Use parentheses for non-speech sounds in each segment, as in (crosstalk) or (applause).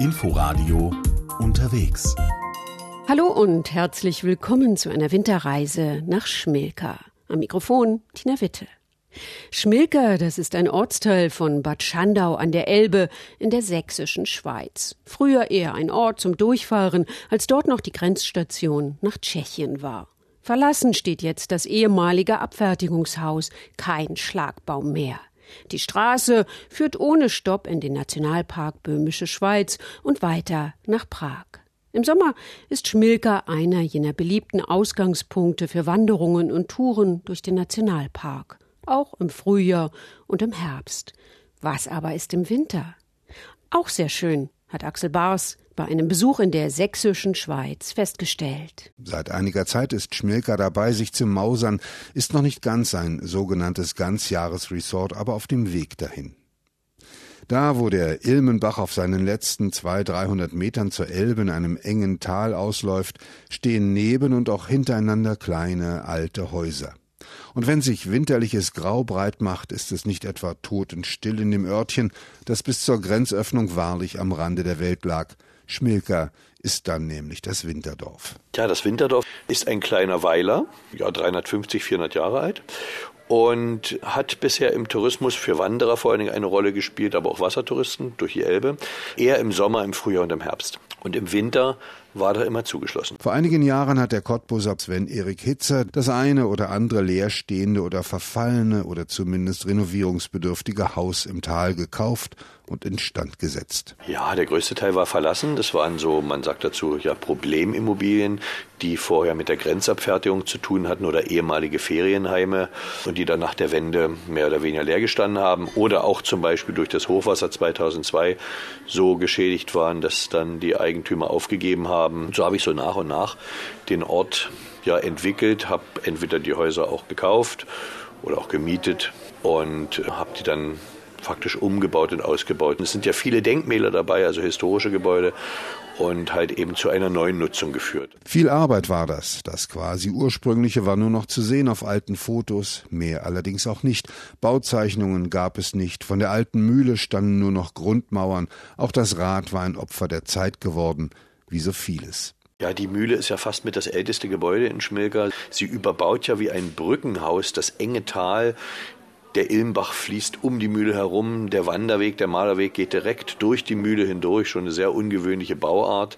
Inforadio unterwegs. Hallo und herzlich willkommen zu einer Winterreise nach Schmilka. Am Mikrofon Tina Witte. Schmilka, das ist ein Ortsteil von Bad Schandau an der Elbe in der sächsischen Schweiz. Früher eher ein Ort zum Durchfahren, als dort noch die Grenzstation nach Tschechien war. Verlassen steht jetzt das ehemalige Abfertigungshaus, kein Schlagbaum mehr. Die Straße führt ohne Stopp in den Nationalpark Böhmische Schweiz und weiter nach Prag. Im Sommer ist Schmilka einer jener beliebten Ausgangspunkte für Wanderungen und Touren durch den Nationalpark, auch im Frühjahr und im Herbst. Was aber ist im Winter? Auch sehr schön, hat Axel Bars bei einem Besuch in der sächsischen Schweiz festgestellt. Seit einiger Zeit ist Schmilka dabei, sich zu mausern, ist noch nicht ganz ein sogenanntes Ganzjahresresort, aber auf dem Weg dahin. Da, wo der Ilmenbach auf seinen letzten zwei, dreihundert Metern zur Elbe in einem engen Tal ausläuft, stehen neben und auch hintereinander kleine alte Häuser. Und wenn sich winterliches Grau breit macht, ist es nicht etwa totenstill in dem Örtchen, das bis zur Grenzöffnung wahrlich am Rande der Welt lag. Schmilka ist dann nämlich das Winterdorf. Ja, das Winterdorf ist ein kleiner Weiler, ja 350, 400 Jahre alt und hat bisher im Tourismus für Wanderer vor allen Dingen eine Rolle gespielt, aber auch Wassertouristen durch die Elbe, eher im Sommer, im Frühjahr und im Herbst. Und im Winter war da immer zugeschlossen. Vor einigen Jahren hat der Cottbuser Sven Erik Hitzer das eine oder andere leerstehende oder verfallene oder zumindest renovierungsbedürftige Haus im Tal gekauft und instand gesetzt. Ja, der größte Teil war verlassen. Das waren so, man sagt dazu, ja, Problemimmobilien, die vorher mit der Grenzabfertigung zu tun hatten oder ehemalige Ferienheime und die dann nach der Wende mehr oder weniger leer gestanden haben oder auch zum Beispiel durch das Hochwasser 2002 so geschädigt waren, dass dann die Eigentümer aufgegeben haben. So habe ich so nach und nach den Ort ja entwickelt, habe entweder die Häuser auch gekauft oder auch gemietet und habe die dann faktisch umgebaut und ausgebaut. Es sind ja viele Denkmäler dabei, also historische Gebäude und halt eben zu einer neuen Nutzung geführt. Viel Arbeit war das. Das quasi ursprüngliche war nur noch zu sehen auf alten Fotos, mehr allerdings auch nicht. Bauzeichnungen gab es nicht. Von der alten Mühle standen nur noch Grundmauern. Auch das Rad war ein Opfer der Zeit geworden, wie so vieles. Ja, die Mühle ist ja fast mit das älteste Gebäude in Schmilka. Sie überbaut ja wie ein Brückenhaus das enge Tal der Ilmbach fließt um die Mühle herum. Der Wanderweg, der Malerweg geht direkt durch die Mühle hindurch. Schon eine sehr ungewöhnliche Bauart.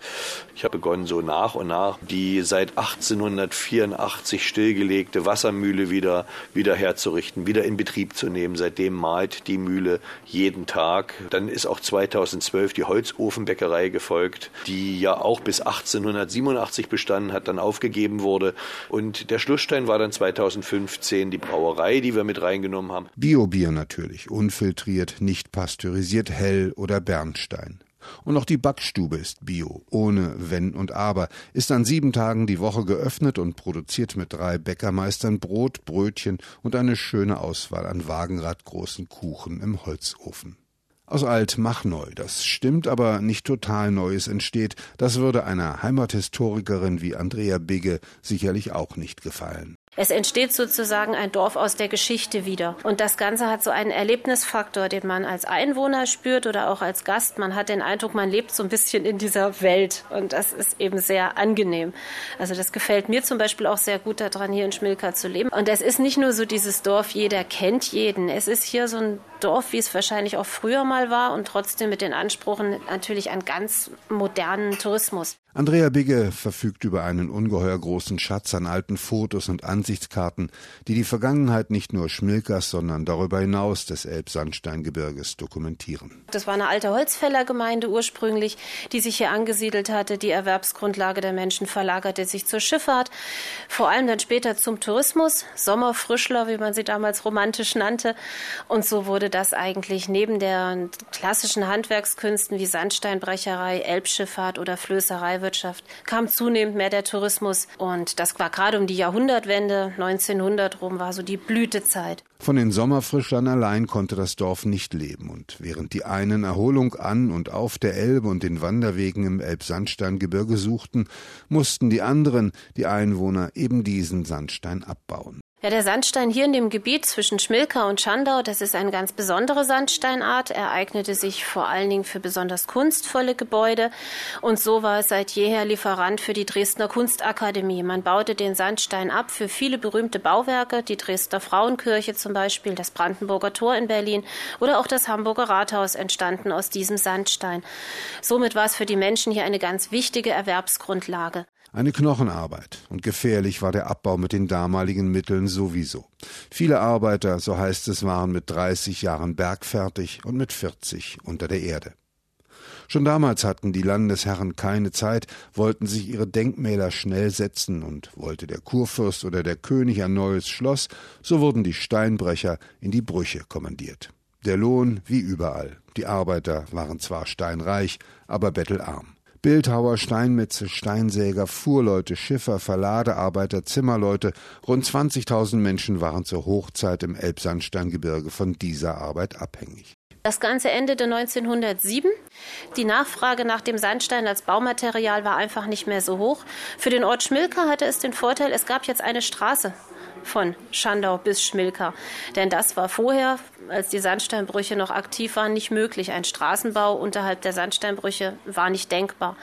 Ich habe begonnen, so nach und nach die seit 1884 stillgelegte Wassermühle wieder, wieder herzurichten, wieder in Betrieb zu nehmen. Seitdem malt die Mühle jeden Tag. Dann ist auch 2012 die Holzofenbäckerei gefolgt, die ja auch bis 1887 bestanden hat, dann aufgegeben wurde. Und der Schlussstein war dann 2015 die Brauerei, die wir mit reingenommen haben haben. Biobier natürlich, unfiltriert, nicht pasteurisiert, hell oder Bernstein. Und auch die Backstube ist bio, ohne Wenn und Aber, ist an sieben Tagen die Woche geöffnet und produziert mit drei Bäckermeistern Brot, Brötchen und eine schöne Auswahl an wagenradgroßen Kuchen im Holzofen. Aus alt mach neu, das stimmt, aber nicht total Neues entsteht, das würde einer Heimathistorikerin wie Andrea Bigge sicherlich auch nicht gefallen. Es entsteht sozusagen ein Dorf aus der Geschichte wieder. Und das Ganze hat so einen Erlebnisfaktor, den man als Einwohner spürt oder auch als Gast. Man hat den Eindruck, man lebt so ein bisschen in dieser Welt. Und das ist eben sehr angenehm. Also das gefällt mir zum Beispiel auch sehr gut daran, hier in Schmilka zu leben. Und es ist nicht nur so dieses Dorf, jeder kennt jeden. Es ist hier so ein Dorf, wie es wahrscheinlich auch früher mal war und trotzdem mit den Ansprüchen natürlich an ganz modernen Tourismus. Andrea Bigge verfügt über einen ungeheuer großen Schatz an alten Fotos und Ansichtskarten, die die Vergangenheit nicht nur Schmilkers, sondern darüber hinaus des Elbsandsteingebirges dokumentieren. Das war eine alte Holzfällergemeinde ursprünglich, die sich hier angesiedelt hatte. Die Erwerbsgrundlage der Menschen verlagerte sich zur Schifffahrt, vor allem dann später zum Tourismus, Sommerfrischler, wie man sie damals romantisch nannte. Und so wurde das eigentlich neben der klassischen Handwerkskünsten wie Sandsteinbrecherei, Elbschifffahrt oder Flößerei Landwirtschaft kam zunehmend mehr der Tourismus und das war gerade um die Jahrhundertwende 1900 rum war so die Blütezeit. Von den Sommerfrischlern allein konnte das Dorf nicht leben und während die einen Erholung an und auf der Elbe und den Wanderwegen im Elbsandsteingebirge suchten, mussten die anderen, die Einwohner, eben diesen Sandstein abbauen. Ja, der Sandstein hier in dem Gebiet zwischen Schmilka und Schandau, das ist eine ganz besondere Sandsteinart. Er eignete sich vor allen Dingen für besonders kunstvolle Gebäude. Und so war es seit jeher Lieferant für die Dresdner Kunstakademie. Man baute den Sandstein ab für viele berühmte Bauwerke, die Dresdner Frauenkirche zum Beispiel, das Brandenburger Tor in Berlin oder auch das Hamburger Rathaus entstanden aus diesem Sandstein. Somit war es für die Menschen hier eine ganz wichtige Erwerbsgrundlage. Eine Knochenarbeit und gefährlich war der Abbau mit den damaligen Mitteln sowieso. Viele Arbeiter, so heißt es, waren mit 30 Jahren bergfertig und mit 40 unter der Erde. Schon damals hatten die Landesherren keine Zeit, wollten sich ihre Denkmäler schnell setzen und wollte der Kurfürst oder der König ein neues Schloss, so wurden die Steinbrecher in die Brüche kommandiert. Der Lohn wie überall. Die Arbeiter waren zwar steinreich, aber bettelarm. Bildhauer, Steinmetze, Steinsäger, Fuhrleute, Schiffer, Verladearbeiter, Zimmerleute, rund 20.000 Menschen waren zur Hochzeit im Elbsandsteingebirge von dieser Arbeit abhängig. Das Ganze endete 1907. Die Nachfrage nach dem Sandstein als Baumaterial war einfach nicht mehr so hoch. Für den Ort Schmilka hatte es den Vorteil, es gab jetzt eine Straße von Schandau bis Schmilka. Denn das war vorher, als die Sandsteinbrüche noch aktiv waren, nicht möglich. Ein Straßenbau unterhalb der Sandsteinbrüche war nicht denkbar.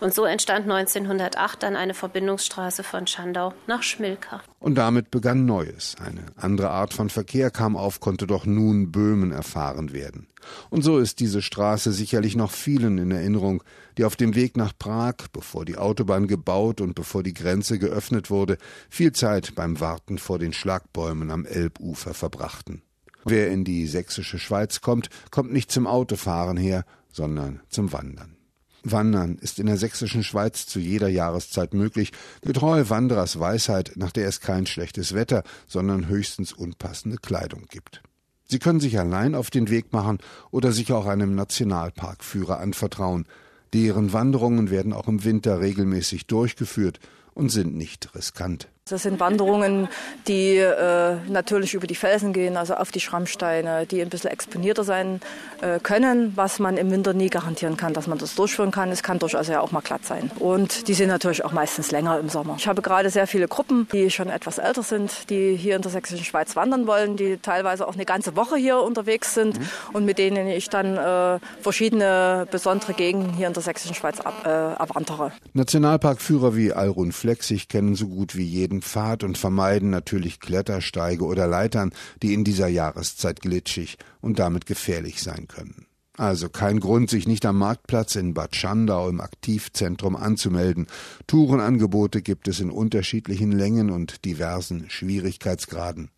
Und so entstand 1908 dann eine Verbindungsstraße von Schandau nach Schmilka. Und damit begann Neues. Eine andere Art von Verkehr kam auf, konnte doch nun Böhmen erfahren werden. Und so ist diese Straße sicherlich noch vielen in Erinnerung, die auf dem Weg nach Prag, bevor die Autobahn gebaut und bevor die Grenze geöffnet wurde, viel Zeit beim Warten vor den Schlagbäumen am Elbufer verbrachten. Wer in die sächsische Schweiz kommt, kommt nicht zum Autofahren her, sondern zum Wandern. Wandern ist in der sächsischen Schweiz zu jeder Jahreszeit möglich, getreu Wanderers Weisheit, nach der es kein schlechtes Wetter, sondern höchstens unpassende Kleidung gibt. Sie können sich allein auf den Weg machen oder sich auch einem Nationalparkführer anvertrauen. Deren Wanderungen werden auch im Winter regelmäßig durchgeführt und sind nicht riskant. Das sind Wanderungen, die äh, natürlich über die Felsen gehen, also auf die Schrammsteine, die ein bisschen exponierter sein äh, können, was man im Winter nie garantieren kann, dass man das durchführen kann. Es kann durchaus ja auch mal glatt sein. Und die sind natürlich auch meistens länger im Sommer. Ich habe gerade sehr viele Gruppen, die schon etwas älter sind, die hier in der sächsischen Schweiz wandern wollen, die teilweise auch eine ganze Woche hier unterwegs sind mhm. und mit denen ich dann äh, verschiedene besondere Gegenden hier in der sächsischen Schweiz ab, äh, abwandere. Nationalparkführer wie Alrun Flexig kennen so gut wie jeden Pfad und vermeiden natürlich Klettersteige oder Leitern, die in dieser Jahreszeit glitschig und damit gefährlich sein können. Also kein Grund, sich nicht am Marktplatz in Bad Schandau im Aktivzentrum anzumelden. Tourenangebote gibt es in unterschiedlichen Längen und diversen Schwierigkeitsgraden.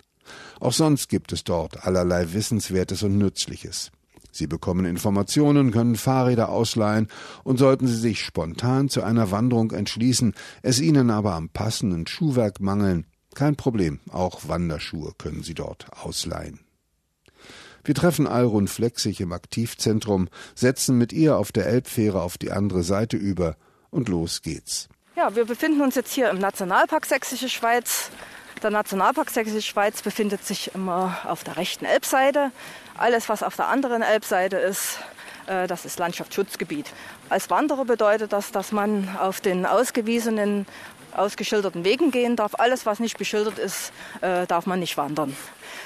Auch sonst gibt es dort allerlei Wissenswertes und Nützliches. Sie bekommen Informationen, können Fahrräder ausleihen und sollten Sie sich spontan zu einer Wanderung entschließen, es Ihnen aber am passenden Schuhwerk mangeln, kein Problem, auch Wanderschuhe können Sie dort ausleihen. Wir treffen Alrun Flexig im Aktivzentrum, setzen mit ihr auf der Elbfähre auf die andere Seite über und los geht's. Ja, wir befinden uns jetzt hier im Nationalpark Sächsische Schweiz. Der Nationalpark Sächsische Schweiz befindet sich immer auf der rechten Elbseite. Alles, was auf der anderen Elbseite ist, äh, das ist Landschaftsschutzgebiet. Als Wanderer bedeutet das, dass man auf den ausgewiesenen, ausgeschilderten Wegen gehen darf. Alles, was nicht beschildert ist, äh, darf man nicht wandern.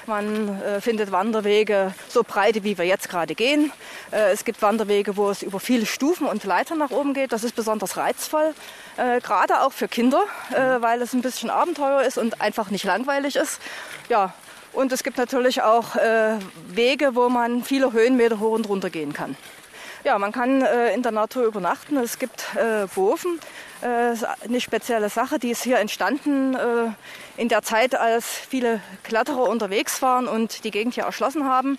Man äh, findet Wanderwege so breite, wie wir jetzt gerade gehen. Es gibt Wanderwege, wo es über viele Stufen und Leitern nach oben geht. Das ist besonders reizvoll, äh, gerade auch für Kinder, äh, weil es ein bisschen Abenteuer ist und einfach nicht langweilig ist. Ja, und es gibt natürlich auch äh, Wege, wo man viele Höhenmeter hoch und runter gehen kann. Ja, man kann äh, in der Natur übernachten. Es gibt äh, Boven, äh, eine spezielle Sache, die ist hier entstanden äh, in der Zeit, als viele Kletterer unterwegs waren und die Gegend hier erschlossen haben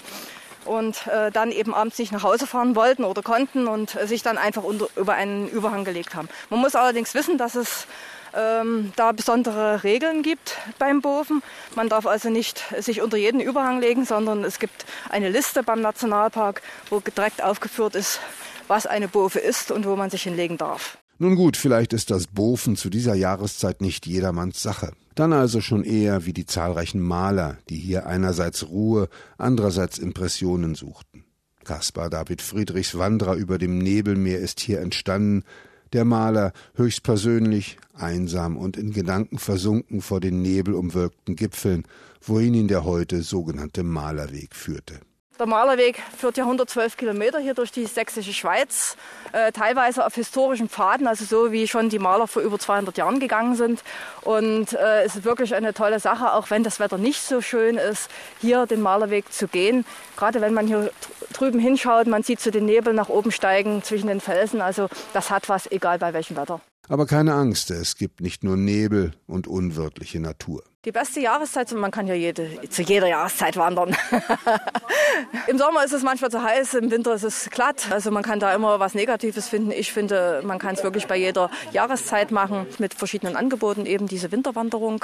und äh, dann eben abends nicht nach Hause fahren wollten oder konnten und sich dann einfach unter, über einen Überhang gelegt haben. Man muss allerdings wissen, dass es ähm, da besondere Regeln gibt beim Boven. Man darf also nicht sich unter jeden Überhang legen, sondern es gibt eine Liste beim Nationalpark, wo direkt aufgeführt ist, was eine Bofe ist und wo man sich hinlegen darf. Nun gut, vielleicht ist das Bofen zu dieser Jahreszeit nicht jedermanns Sache. Dann also schon eher wie die zahlreichen Maler, die hier einerseits Ruhe, andererseits Impressionen suchten. Caspar David Friedrichs Wanderer über dem Nebelmeer ist hier entstanden, Der Maler höchstpersönlich, einsam und in Gedanken versunken vor den nebelumwölkten Gipfeln, wohin ihn der heute sogenannte Malerweg führte. Der Malerweg führt ja 112 Kilometer hier durch die sächsische Schweiz, äh, teilweise auf historischen Pfaden, also so wie schon die Maler vor über 200 Jahren gegangen sind. Und äh, es ist wirklich eine tolle Sache, auch wenn das Wetter nicht so schön ist, hier den Malerweg zu gehen. Gerade wenn man hier drüben hinschaut, man sieht so den Nebel nach oben steigen zwischen den Felsen. Also das hat was, egal bei welchem Wetter. Aber keine Angst, es gibt nicht nur Nebel und unwirtliche Natur. Die beste Jahreszeit, man kann ja jede, zu jeder Jahreszeit wandern. (laughs) Im Sommer ist es manchmal zu heiß, im Winter ist es glatt. Also man kann da immer was Negatives finden. Ich finde, man kann es wirklich bei jeder Jahreszeit machen mit verschiedenen Angeboten, eben diese Winterwanderung.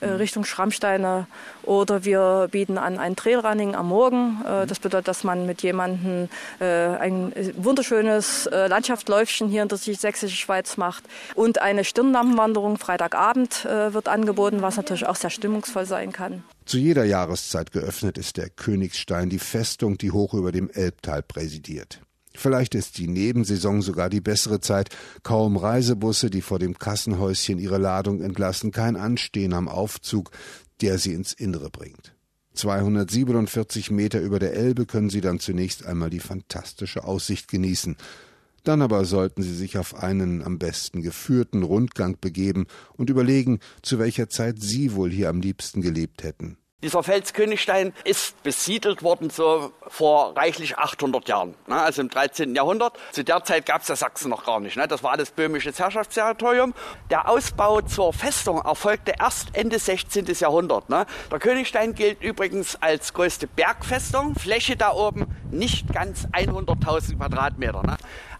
Äh, Richtung Schrammsteine oder wir bieten an ein Trailrunning am Morgen. Äh, das bedeutet, dass man mit jemandem äh, ein wunderschönes Landschaftsläufchen hier in der sächsischen Schweiz macht und eine Stirnlampenwanderung Freitagabend wird angeboten, was natürlich auch sehr stimmungsvoll sein kann. Zu jeder Jahreszeit geöffnet ist der Königstein, die Festung, die hoch über dem Elbtal präsidiert. Vielleicht ist die Nebensaison sogar die bessere Zeit. Kaum Reisebusse, die vor dem Kassenhäuschen ihre Ladung entlassen, kein Anstehen am Aufzug, der sie ins Innere bringt. 247 Meter über der Elbe können sie dann zunächst einmal die fantastische Aussicht genießen. Dann aber sollten sie sich auf einen am besten geführten Rundgang begeben und überlegen, zu welcher Zeit sie wohl hier am liebsten gelebt hätten. Dieser Felskönigstein ist besiedelt worden so vor reichlich 800 Jahren, ne, also im 13. Jahrhundert. Zu der Zeit gab es ja Sachsen noch gar nicht. Ne, das war alles böhmisches Herrschaftsterritorium. Der Ausbau zur Festung erfolgte erst Ende 16. Jahrhundert. Ne. Der Königstein gilt übrigens als größte Bergfestung. Fläche da oben nicht ganz 100.000 Quadratmeter.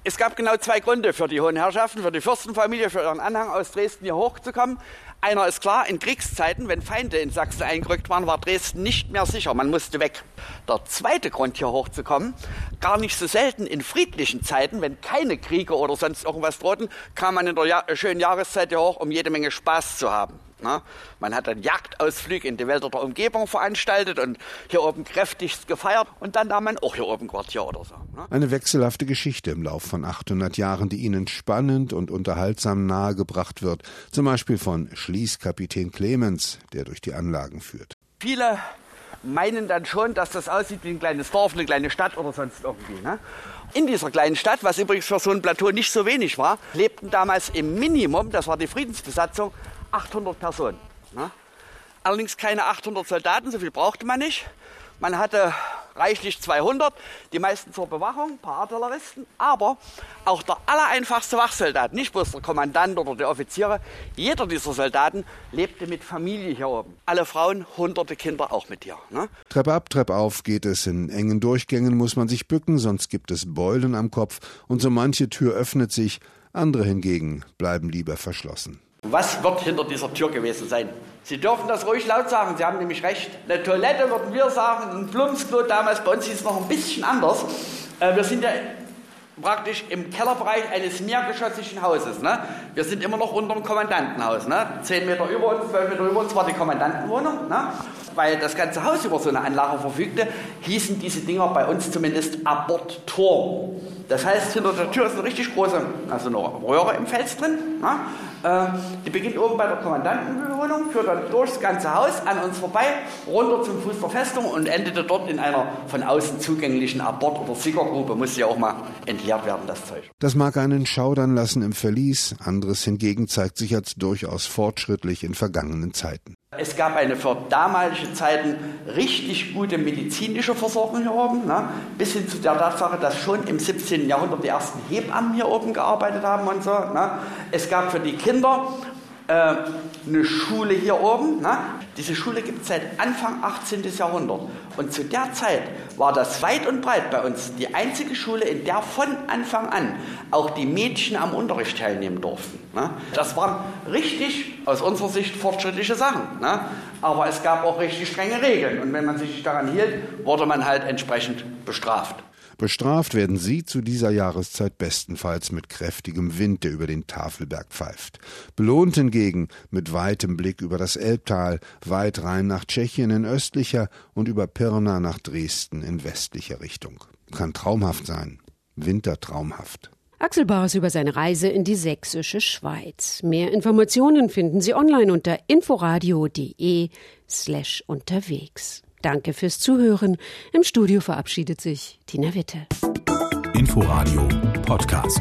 Es gab genau zwei Gründe für die hohen Herrschaften, für die Fürstenfamilie, für ihren Anhang aus Dresden hier hochzukommen. Einer ist klar, in Kriegszeiten, wenn Feinde in Sachsen eingerückt waren, war Dresden nicht mehr sicher, man musste weg. Der zweite Grund, hier hochzukommen, gar nicht so selten in friedlichen Zeiten, wenn keine Kriege oder sonst irgendwas drohten, kam man in der ja schönen Jahreszeit hier hoch, um jede Menge Spaß zu haben. Ne? Man hat dann Jagdausflüge in die Wälder der Umgebung veranstaltet und hier oben kräftigst gefeiert und dann nahm man auch hier oben Quartier oder so. Ne? Eine wechselhafte Geschichte im Lauf von 800 Jahren, die Ihnen spannend und unterhaltsam nahegebracht wird. Zum Beispiel von Schließkapitän Clemens, der durch die Anlagen führt. Viele meinen dann schon, dass das aussieht wie ein kleines Dorf, eine kleine Stadt oder sonst irgendwie. Ne? In dieser kleinen Stadt, was übrigens für so ein Plateau nicht so wenig war, lebten damals im Minimum, das war die Friedensbesatzung, 800 Personen. Ne? Allerdings keine 800 Soldaten, so viel brauchte man nicht. Man hatte reichlich 200, die meisten zur Bewachung, ein paar Artilleristen, aber auch der allereinfachste Wachsoldat, nicht bloß der Kommandant oder die Offiziere, jeder dieser Soldaten lebte mit Familie hier oben. Alle Frauen, hunderte Kinder auch mit dir. Ne? Treppe ab, Treppe auf geht es. In engen Durchgängen muss man sich bücken, sonst gibt es Beulen am Kopf und so manche Tür öffnet sich, andere hingegen bleiben lieber verschlossen. Was wird hinter dieser Tür gewesen sein? Sie dürfen das ruhig laut sagen, Sie haben nämlich recht. Eine Toilette würden wir sagen, ein Plumpsklo damals, bei uns hieß es noch ein bisschen anders. Äh, wir sind ja praktisch im Kellerbereich eines mehrgeschossigen Hauses. Ne? Wir sind immer noch unter dem Kommandantenhaus. Ne? Zehn Meter über uns, zwölf Meter über uns war die Kommandantenwohnung. Ne? Weil das ganze Haus über so eine Anlage verfügte, hießen diese Dinger bei uns zumindest Abortturm. Das heißt, hinter der Tür ist eine richtig große, also eine Röhre im Fels drin. Ne? Äh, die beginnt oben bei der Kommandantenwohnung, führt dann durchs ganze Haus an uns vorbei, runter zum Fuß der Festung und endete dort in einer von außen zugänglichen Abort- oder Sickergrube. Musste ja auch mal entleert werden, das Zeug. Das mag einen schaudern lassen im Verlies, anderes hingegen zeigt sich als durchaus fortschrittlich in vergangenen Zeiten. Es gab eine für damalige Zeiten richtig gute medizinische Versorgung hier oben, ne? bis hin zu der Tatsache, dass schon im 17. Jahrhundert die ersten Hebammen hier oben gearbeitet haben und so. Ne? Es gab für die Kinder äh, eine Schule hier oben. Ne? Diese Schule gibt es seit Anfang 18. Jahrhundert. Und zu der Zeit war das weit und breit bei uns die einzige Schule, in der von Anfang an auch die Mädchen am Unterricht teilnehmen durften. Ne? Das waren richtig, aus unserer Sicht, fortschrittliche Sachen. Ne? Aber es gab auch richtig strenge Regeln. Und wenn man sich daran hielt, wurde man halt entsprechend bestraft. Bestraft werden sie zu dieser Jahreszeit bestenfalls mit kräftigem Wind, der über den Tafelberg pfeift. Belohnt hingegen mit weitem Blick über das Elbtal, weit rein nach Tschechien in östlicher und über Pirna nach Dresden in westlicher Richtung. Kann traumhaft sein, wintertraumhaft. Axel Bars über seine Reise in die sächsische Schweiz. Mehr Informationen finden Sie online unter inforadio.de slash unterwegs. Danke fürs Zuhören. Im Studio verabschiedet sich Tina Witte. Inforadio Podcast.